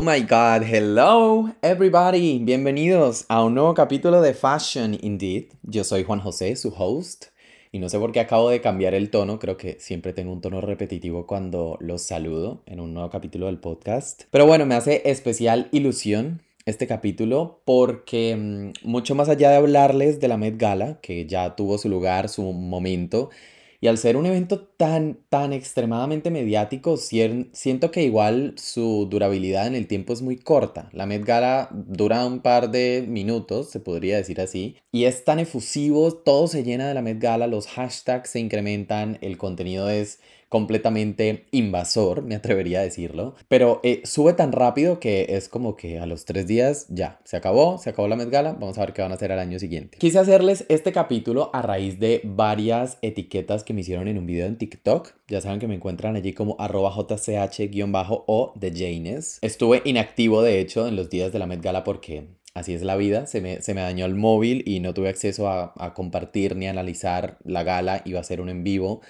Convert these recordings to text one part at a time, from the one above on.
Oh my god, hello everybody, bienvenidos a un nuevo capítulo de Fashion Indeed. Yo soy Juan José, su host, y no sé por qué acabo de cambiar el tono, creo que siempre tengo un tono repetitivo cuando los saludo en un nuevo capítulo del podcast. Pero bueno, me hace especial ilusión este capítulo porque mm, mucho más allá de hablarles de la Met Gala, que ya tuvo su lugar, su momento, y al ser un evento tan, tan extremadamente mediático, siento que igual su durabilidad en el tiempo es muy corta. La Met Gala dura un par de minutos, se podría decir así, y es tan efusivo, todo se llena de la Met Gala, los hashtags se incrementan, el contenido es completamente invasor, me atrevería a decirlo, pero eh, sube tan rápido que es como que a los tres días ya, se acabó, se acabó la Met vamos a ver qué van a hacer al año siguiente. Quise hacerles este capítulo a raíz de varias etiquetas que me hicieron en un video en TikTok, ya saben que me encuentran allí como arroba jch-o de Janes. Estuve inactivo de hecho en los días de la Met porque así es la vida, se me, se me dañó el móvil y no tuve acceso a, a compartir ni analizar la gala, iba a ser un en vivo.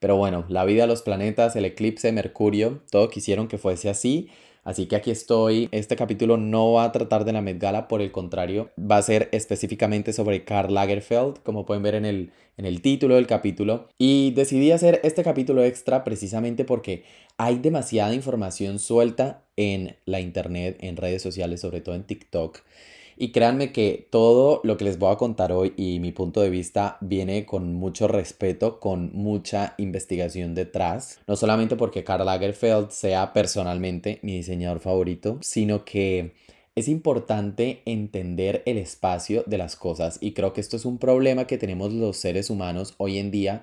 Pero bueno, la vida, los planetas, el eclipse, Mercurio, todo quisieron que fuese así. Así que aquí estoy. Este capítulo no va a tratar de la Met Gala, por el contrario, va a ser específicamente sobre Karl Lagerfeld, como pueden ver en el, en el título del capítulo. Y decidí hacer este capítulo extra precisamente porque hay demasiada información suelta en la internet, en redes sociales, sobre todo en TikTok. Y créanme que todo lo que les voy a contar hoy y mi punto de vista viene con mucho respeto, con mucha investigación detrás. No solamente porque Karl Lagerfeld sea personalmente mi diseñador favorito, sino que es importante entender el espacio de las cosas y creo que esto es un problema que tenemos los seres humanos hoy en día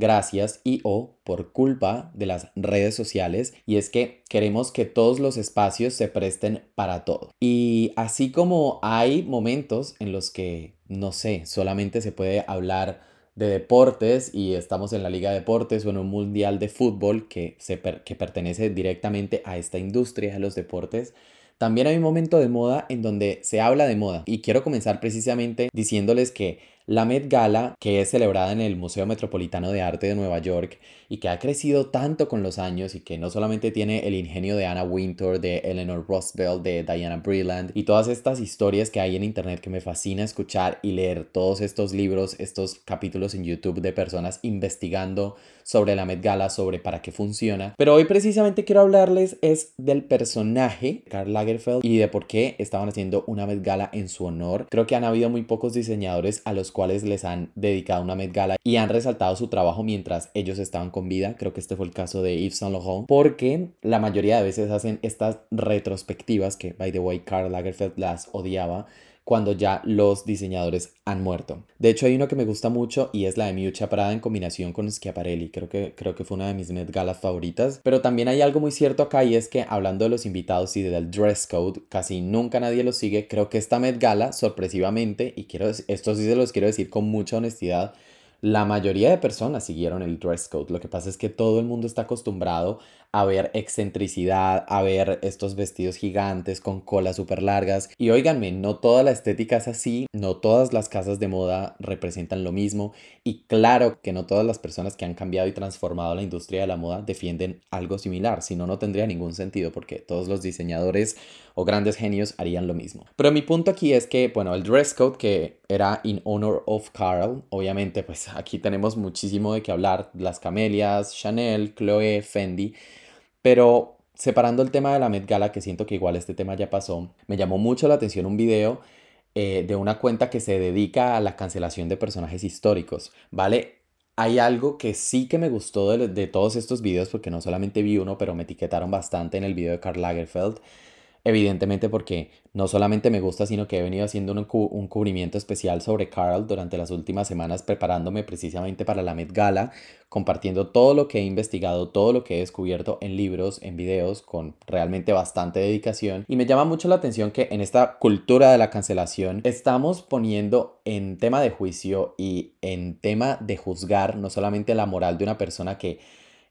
gracias y o por culpa de las redes sociales y es que queremos que todos los espacios se presten para todo. Y así como hay momentos en los que, no sé, solamente se puede hablar de deportes y estamos en la Liga de Deportes o en un Mundial de Fútbol que, se que pertenece directamente a esta industria de los deportes, también hay un momento de moda en donde se habla de moda y quiero comenzar precisamente diciéndoles que la Met Gala, que es celebrada en el Museo Metropolitano de Arte de Nueva York y que ha crecido tanto con los años y que no solamente tiene el ingenio de Anna Wintour, de Eleanor Roosevelt, de Diana Breland y todas estas historias que hay en internet que me fascina escuchar y leer todos estos libros, estos capítulos en YouTube de personas investigando sobre la Met Gala, sobre para qué funciona. Pero hoy precisamente quiero hablarles es del personaje Karl Lagerfeld y de por qué estaban haciendo una Met Gala en su honor. Creo que han habido muy pocos diseñadores a los cuales les han dedicado una Met Gala y han resaltado su trabajo mientras ellos estaban con vida. Creo que este fue el caso de Yves Saint Laurent porque la mayoría de veces hacen estas retrospectivas que by the way Karl Lagerfeld las odiaba cuando ya los diseñadores han muerto. De hecho, hay uno que me gusta mucho y es la de Miuccia Prada en combinación con Schiaparelli. Creo que, creo que fue una de mis Met Galas favoritas. Pero también hay algo muy cierto acá y es que hablando de los invitados y del dress code, casi nunca nadie lo sigue. Creo que esta Met Gala, sorpresivamente, y quiero, esto sí se los quiero decir con mucha honestidad, la mayoría de personas siguieron el dress code. Lo que pasa es que todo el mundo está acostumbrado a ver excentricidad, a ver estos vestidos gigantes con colas súper largas. Y oíganme, no toda la estética es así, no todas las casas de moda representan lo mismo. Y claro que no todas las personas que han cambiado y transformado la industria de la moda defienden algo similar, si no, no tendría ningún sentido porque todos los diseñadores o grandes genios harían lo mismo. Pero mi punto aquí es que, bueno, el dress code que era in honor of Carl, obviamente pues aquí tenemos muchísimo de qué hablar, las camelias, Chanel, Chloe, Fendi, pero separando el tema de la Met Gala, que siento que igual este tema ya pasó, me llamó mucho la atención un video eh, de una cuenta que se dedica a la cancelación de personajes históricos, ¿vale? Hay algo que sí que me gustó de, de todos estos videos, porque no solamente vi uno, pero me etiquetaron bastante en el video de Karl Lagerfeld, evidentemente porque no solamente me gusta, sino que he venido haciendo un, un, cubrimiento especial sobre Carl durante las últimas semanas, preparándome precisamente para la Met Gala, compartiendo todo lo que he investigado, todo lo que he descubierto en libros, en videos, con realmente bastante dedicación. Y me llama mucho la atención que en esta cultura de la cancelación estamos poniendo en tema de juicio y en tema de juzgar no solamente la moral de una persona que,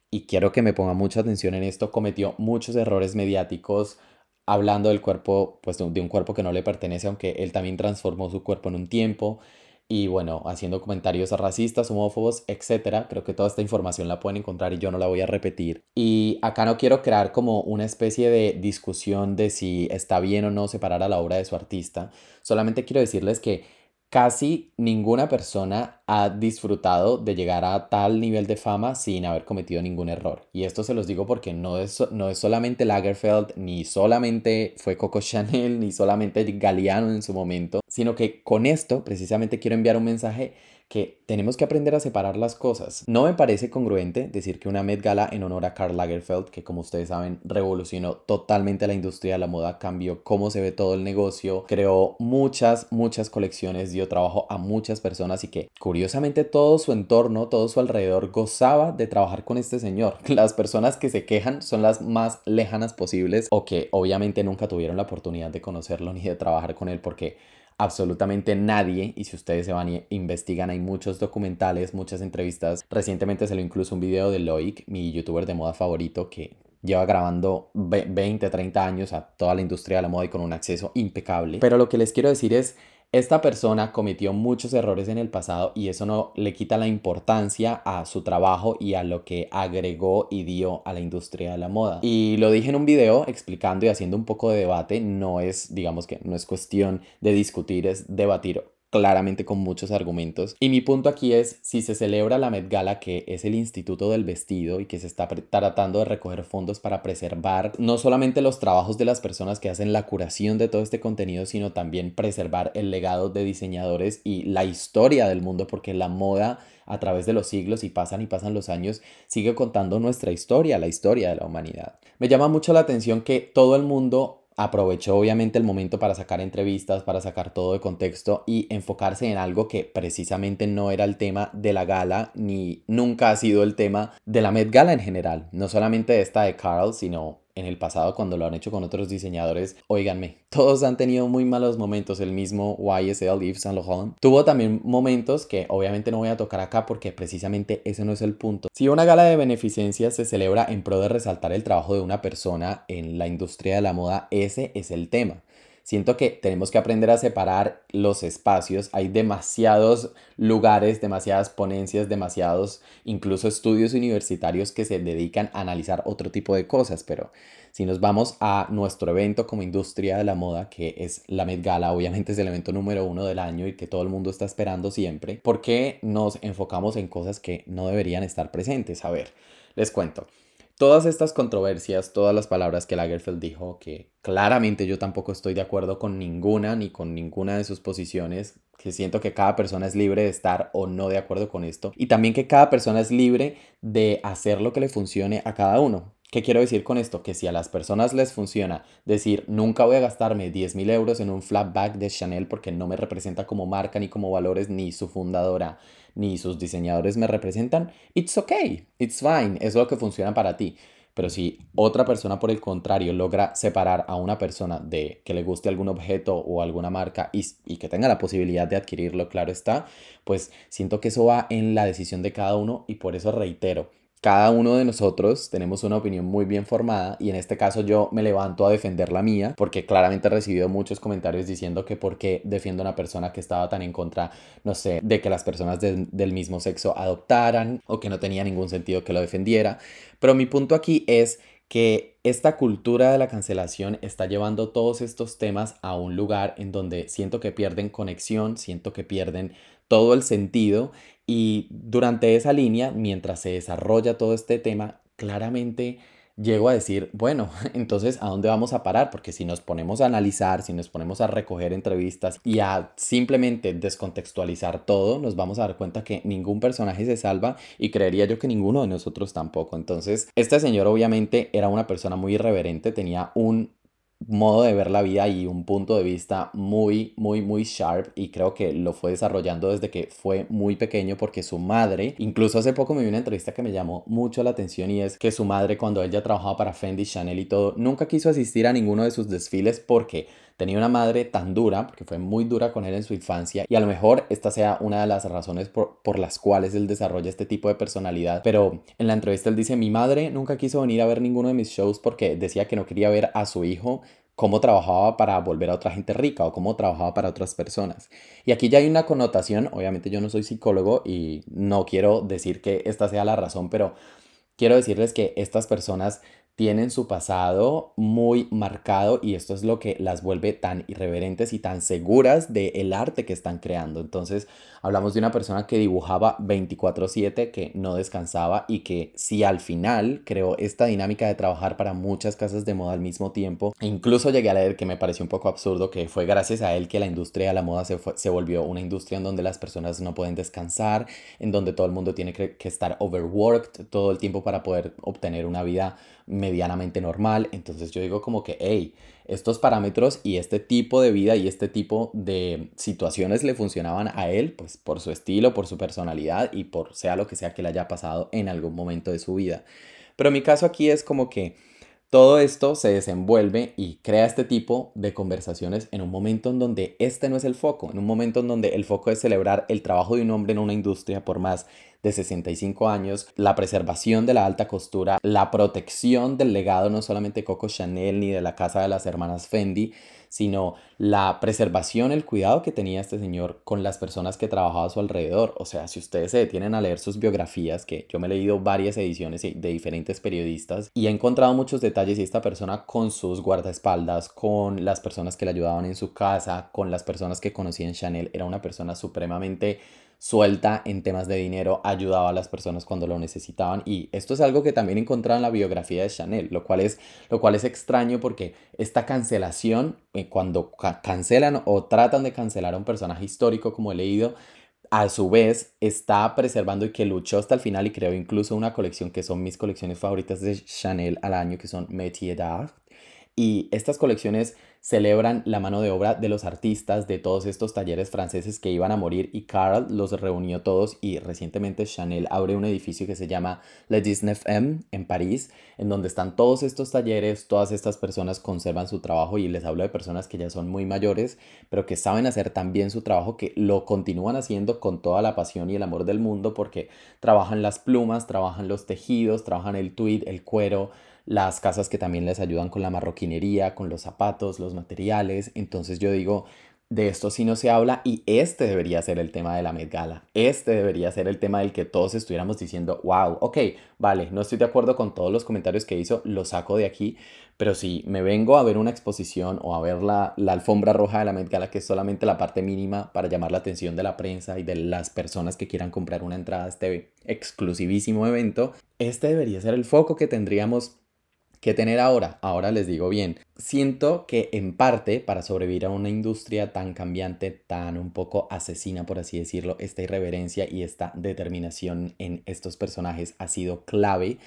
y quiero que me ponga mucha atención en esto, cometió muchos errores mediáticos, hablando del cuerpo, pues de un cuerpo que no le pertenece, aunque él también transformó su cuerpo en un tiempo. y bueno, haciendo comentarios racistas, homófobos, etc. Creo que toda esta información la pueden encontrar y yo no la voy a repetir. Y acá no quiero crear como una especie de discusión de si está bien o no separar a la obra de su artista. Solamente quiero decirles que Casi ninguna persona ha disfrutado de llegar a tal nivel de fama sin haber cometido ningún error. Y esto se los digo porque no es, no es solamente Lagerfeld, ni solamente fue Coco Chanel, ni solamente Galeano en su momento, sino que con esto precisamente quiero enviar un mensaje que tenemos que aprender a separar las cosas. No me parece congruente decir que una Met Gala en honor a Karl Lagerfeld, que como ustedes saben revolucionó totalmente la industria de la moda, cambió cómo se ve todo el negocio, creó muchas, muchas colecciones, dio trabajo a muchas personas y que curiosamente todo su entorno, todo su alrededor gozaba de trabajar con este señor. Las personas que se quejan son las más lejanas posibles o que obviamente nunca tuvieron la oportunidad de conocerlo ni de trabajar con él porque absolutamente nadie, y si ustedes se van y investigan, hay muchos documentales, muchas entrevistas. Recientemente salió incluso un video de Loic, mi youtuber de moda favorito, que lleva grabando 20, 30 años a toda la industria de la moda y con un acceso impecable. Pero lo que les quiero decir es, esta persona cometió muchos errores en el pasado y eso no le quita la importancia a su trabajo y a lo que agregó y dio a la industria de la moda. Y lo dije en un video explicando y haciendo un poco de debate, no es, digamos que no es cuestión de discutir, es debatir claramente con muchos argumentos. Y mi punto aquí es, si se celebra la Met Gala, que es el Instituto del Vestido y que se está tratando de recoger fondos para preservar no solamente los trabajos de las personas que hacen la curación de todo este contenido, sino también preservar el legado de diseñadores y la historia del mundo, porque la moda a través de los siglos y pasan y pasan los años, sigue contando nuestra historia, la historia de la humanidad. Me llama mucho la atención que todo el mundo aprovechó obviamente el momento para sacar entrevistas, para sacar todo de contexto y enfocarse en algo que precisamente no era el tema de la gala ni nunca ha sido el tema de la Met Gala en general, no solamente esta de Carl, sino en el pasado cuando lo han hecho con otros diseñadores, oíganme, todos han tenido muy malos momentos, el mismo YSL Yves Saint Laurent tuvo también momentos que obviamente no voy a tocar acá porque precisamente ese no es el punto. Si una gala de beneficencia se celebra en pro de resaltar el trabajo de una persona en la industria de la moda, ese es el tema. Siento que tenemos que aprender a separar los espacios. Hay demasiados lugares, demasiadas ponencias, demasiados incluso estudios universitarios que se dedican a analizar otro tipo de cosas. Pero si nos vamos a nuestro evento como industria de la moda, que es la Met Gala, obviamente es el evento número uno del año y que todo el mundo está esperando siempre, ¿por qué nos enfocamos en cosas que no deberían estar presentes? A ver, les cuento. Todas estas controversias, todas las palabras que Lagerfeld dijo, que claramente yo tampoco estoy de acuerdo con ninguna ni con ninguna de sus posiciones, que siento que cada persona es libre de estar o no de acuerdo con esto, y también que cada persona es libre de hacer lo que le funcione a cada uno. ¿Qué quiero decir con esto? Que si a las personas les funciona decir nunca voy a gastarme 10 mil euros en un flat bag de Chanel porque no me representa como marca ni como valores ni su fundadora ni sus diseñadores me representan, it's okay, it's fine, es lo que funciona para ti. Pero si otra persona, por el contrario, logra separar a una persona de que le guste algún objeto o alguna marca y, y, que tenga la posibilidad de adquirirlo, claro está, pues siento que eso va en la decisión de cada uno y por eso reitero, cada uno de nosotros tenemos una opinión muy bien formada y en este caso yo me levanto a defender la mía porque claramente he recibido muchos comentarios diciendo que por qué defiendo a una persona que estaba tan en contra, no sé, de que las personas del mismo sexo adoptaran o que no tenía ningún sentido que lo defendiera. Pero mi punto aquí es que esta cultura de la cancelación está llevando todos estos temas a un lugar en donde siento que pierden conexión, siento que pierden todo el sentido y durante esa línea, mientras se desarrolla todo este tema, claramente llego a decir, bueno, entonces, ¿a dónde vamos a parar? Porque si nos ponemos a analizar, si nos ponemos a recoger entrevistas y a simplemente descontextualizar todo, nos vamos a dar cuenta que ningún personaje se salva y creería yo que ninguno de nosotros tampoco. Entonces, este señor obviamente era una persona muy irreverente, tenía un modo de ver la vida y un punto de vista muy, muy, muy sharp y creo que lo fue desarrollando desde que fue muy pequeño porque su madre, incluso hace poco me vi una entrevista que me llamó mucho la atención y es que su madre cuando ella trabajaba para Fendi, Chanel y todo, nunca quiso asistir a ninguno de sus desfiles porque tenía una madre tan dura, porque fue muy dura con él en su infancia, y a lo mejor esta sea una de las razones por, por, las cuales él desarrolla este tipo de personalidad. Pero en la entrevista él dice, mi madre nunca quiso venir a ver ninguno de mis shows porque decía que no quería ver a su hijo cómo trabajaba para volver a otra gente rica o cómo trabajaba para otras personas. Y aquí ya hay una connotación, obviamente yo no soy psicólogo y no quiero decir que esta sea la razón, pero quiero decirles que estas personas tienen su pasado muy marcado y esto es lo que las vuelve tan irreverentes y tan seguras del arte que están creando. Entonces, hablamos de una persona que dibujaba 24/7, que no descansaba y que si al final creó esta dinámica de trabajar para muchas casas de moda al mismo tiempo, incluso llegué a leer que me pareció un poco absurdo que fue gracias a él que la industria de la moda se, se volvió una industria en donde las personas no pueden descansar, en donde todo el mundo tiene que, que estar overworked todo el tiempo para poder obtener una vida medianamente normal. Entonces yo digo como que, hey, estos parámetros y este tipo de vida y este tipo de situaciones le funcionaban a él, pues por su estilo, por su personalidad y por sea lo que sea que le haya pasado en algún momento de su vida. Pero mi caso aquí es como que todo esto se desenvuelve y crea este tipo de conversaciones en un momento en donde este no es el foco, en un momento en donde el foco es celebrar el trabajo de un hombre en una industria por más de 65 años, la preservación de la alta costura, la protección del legado no solamente de Coco Chanel ni de la casa de las hermanas Fendi, sino la preservación, el cuidado que tenía este señor con las personas que trabajaba a su alrededor. O sea, si ustedes se detienen a leer sus biografías, que yo me he leído varias ediciones de diferentes periodistas y he encontrado muchos detalles y esta persona con sus guardaespaldas, con las personas que le ayudaban en su casa, con las personas que conocía en Chanel, era una persona supremamente suelta en temas de dinero, ayudaba a las personas cuando lo necesitaban y esto es algo que también encontraba en la biografía de Chanel, lo cual es, lo cual es extraño porque esta cancelación, eh, cuando cancelan o tratan de cancelar a un personaje histórico como he leído, a su vez está preservando y que luchó hasta el final y creó incluso una colección que son mis colecciones favoritas de Chanel al año, que son Métier d'Art. Y estas colecciones celebran la mano de obra de los artistas de todos estos talleres franceses que iban a morir y Carl los reunió todos y recientemente Chanel abre un edificio que se llama Le 19M en París, en donde están todos estos talleres, todas estas personas conservan su trabajo y les hablo de personas que ya son muy mayores, pero que saben hacer tan bien su trabajo que lo continúan haciendo con toda la pasión y el amor del mundo porque trabajan las plumas, trabajan los tejidos, trabajan el tweed, el cuero, las casas que también les ayudan con la marroquinería, con los zapatos, los materiales. Entonces yo digo, de esto sí no se habla y este debería ser el tema de la Met Gala. Este debería ser el tema del que todos estuviéramos diciendo, wow, ok, vale, no estoy de acuerdo con todos los comentarios que hizo, lo saco de aquí, pero si me vengo a ver una exposición o a ver la, la alfombra roja de la Met Gala, que es solamente la parte mínima para llamar la atención de la prensa y de las personas que quieran comprar una entrada a este exclusivísimo evento, este debería ser el foco que tendríamos ¿Qué tener ahora? Ahora les digo bien, siento que en parte para sobrevivir a una industria tan cambiante, tan un poco asesina, por así decirlo, esta irreverencia y esta determinación en estos personajes ha sido clave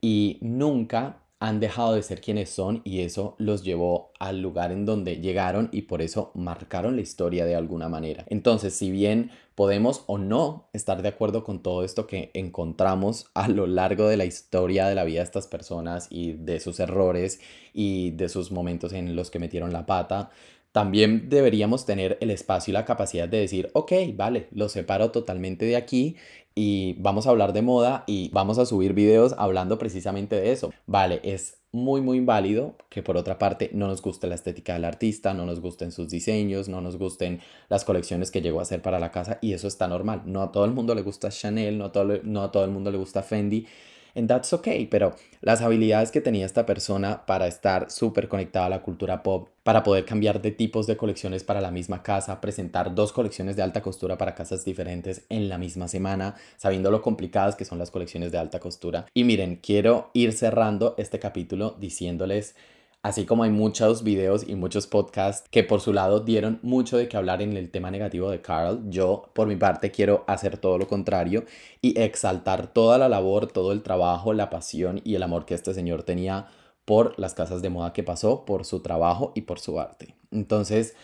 y nunca han dejado de ser quienes son y eso los llevó al lugar en donde llegaron y por eso marcaron la historia de alguna manera. Entonces, si bien podemos o no estar de acuerdo con todo esto que encontramos a lo largo de la historia de la vida de estas personas y de sus errores y de sus momentos en los que metieron la pata, también deberíamos tener el espacio y la capacidad de decir, ok, vale, lo separo totalmente de aquí y vamos a hablar de moda y vamos a subir videos hablando precisamente de eso. Vale, es muy muy válido que por otra parte no nos guste la estética del artista, no nos gusten sus diseños, no nos gusten las colecciones que llegó a hacer para la casa y eso está normal. No a todo el mundo le gusta Chanel, no a todo, no a todo el mundo le gusta Fendi and that's okay, pero las habilidades que tenía esta persona para estar súper conectada a la cultura pop, para poder cambiar de tipos de colecciones para la misma casa, presentar dos colecciones de alta costura para casas diferentes en la misma semana, sabiendo lo complicadas que son las colecciones de alta costura. Y miren, quiero ir cerrando este capítulo diciéndoles Así como hay muchos videos y muchos podcasts que por su lado dieron mucho de qué hablar en el tema negativo de Carl, yo por mi parte quiero hacer todo lo contrario y exaltar toda la labor, todo el trabajo, la pasión y el amor que este señor tenía por las casas de moda que pasó, por su trabajo y por su arte. Entonces,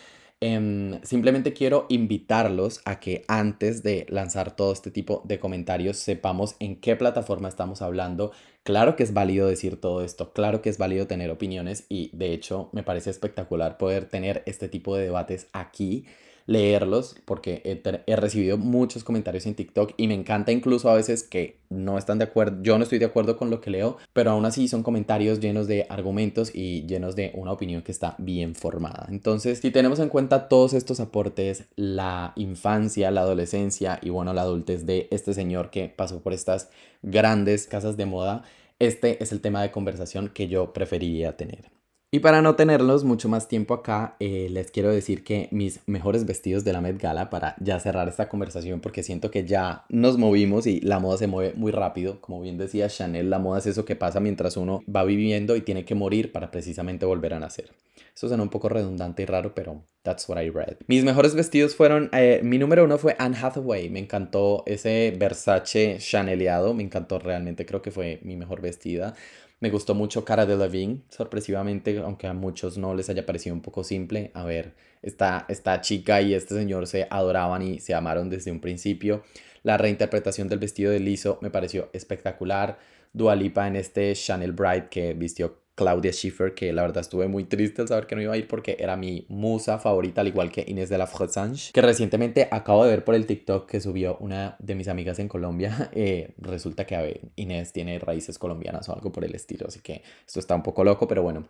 Em, simplemente quiero invitarlos a que antes de lanzar todo este tipo de comentarios sepamos en qué plataforma estamos hablando. Claro que es válido decir todo esto, claro que es válido tener opiniones y de hecho me parece espectacular poder tener este tipo de debates aquí leerlos porque he, recibido muchos comentarios en TikTok y me encanta incluso a veces que no están de acuerdo, yo no estoy de acuerdo con lo que leo, pero aún así son comentarios llenos de argumentos y llenos de una opinión que está bien formada. Entonces, si tenemos en cuenta todos estos aportes, la infancia, la adolescencia y bueno, la adultez de este señor que pasó por estas grandes casas de moda, este es el tema de conversación que yo preferiría tener. Y para no tenerlos mucho más tiempo acá, eh, les quiero decir que mis mejores vestidos de la Met Gala, para ya cerrar esta conversación, porque siento que ya nos movimos y la moda se mueve muy rápido. Como bien decía Chanel, la moda es eso que pasa mientras uno va viviendo y tiene que morir para precisamente volver a nacer. Eso suena un poco redundante y raro, pero that's what I read. Mis mejores vestidos fueron, eh, mi número uno fue Anne Hathaway. Me encantó ese Versace Chaneleado, me encantó realmente, creo que fue mi mejor vestida. Me gustó mucho Cara de Levine, sorpresivamente, aunque a muchos no les haya parecido un poco simple. A ver, esta, esta chica y este señor se adoraban y se amaron desde un principio. La reinterpretación del vestido de liso me pareció espectacular. Dualipa en este Chanel Bright que vistió Claudia Schiffer, que la verdad estuve muy triste al saber que no iba a ir porque era mi musa favorita, al igual que Inés de la Frosange, que recientemente acabo de ver por el TikTok que subió una de mis amigas en Colombia. Eh, resulta que a Inés tiene raíces colombianas o algo por el estilo, así que esto está un poco loco, pero bueno,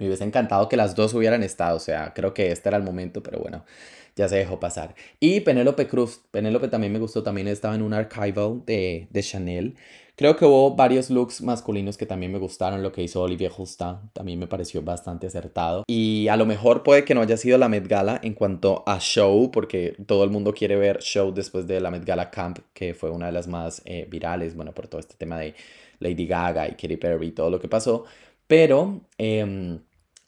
me hubiese encantado que las dos hubieran estado, o sea, creo que este era el momento, pero bueno, ya se dejó pasar. Y Penélope Cruz, Penélope también me gustó, también estaba en un archival de, de Chanel. Creo que hubo varios looks masculinos que también me gustaron. Lo que hizo Olivier Justa también me pareció bastante acertado. Y a lo mejor puede que no haya sido la Met Gala en cuanto a show, porque todo el mundo quiere ver show después de la Met Gala Camp, que fue una de las más eh, virales, bueno, por todo este tema de Lady Gaga y Katy Perry y todo lo que pasó. Pero... Em,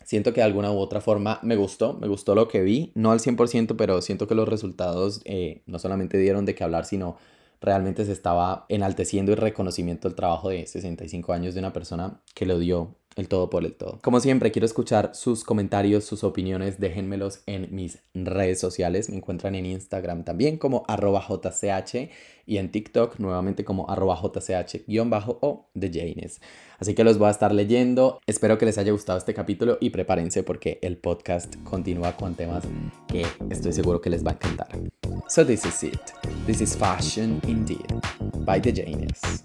siento que de alguna u otra forma me gustó, me gustó lo que vi, no al 100%, pero siento que los resultados eh, no solamente dieron de qué hablar, sino realmente se estaba enalteciendo el reconocimiento del trabajo de 65 años de una persona que lo dio el todo por el todo. Como siempre, quiero escuchar sus comentarios, sus opiniones, déjenmelos en mis redes sociales. Me encuentran en Instagram también como arroba jch y en TikTok nuevamente como arroba jch-o de Janes. Así que los voy a estar leyendo. Espero que les haya gustado este capítulo y prepárense porque el podcast continúa con temas que estoy seguro que les va a encantar. So this is it. This is fashion indeed by the Janes.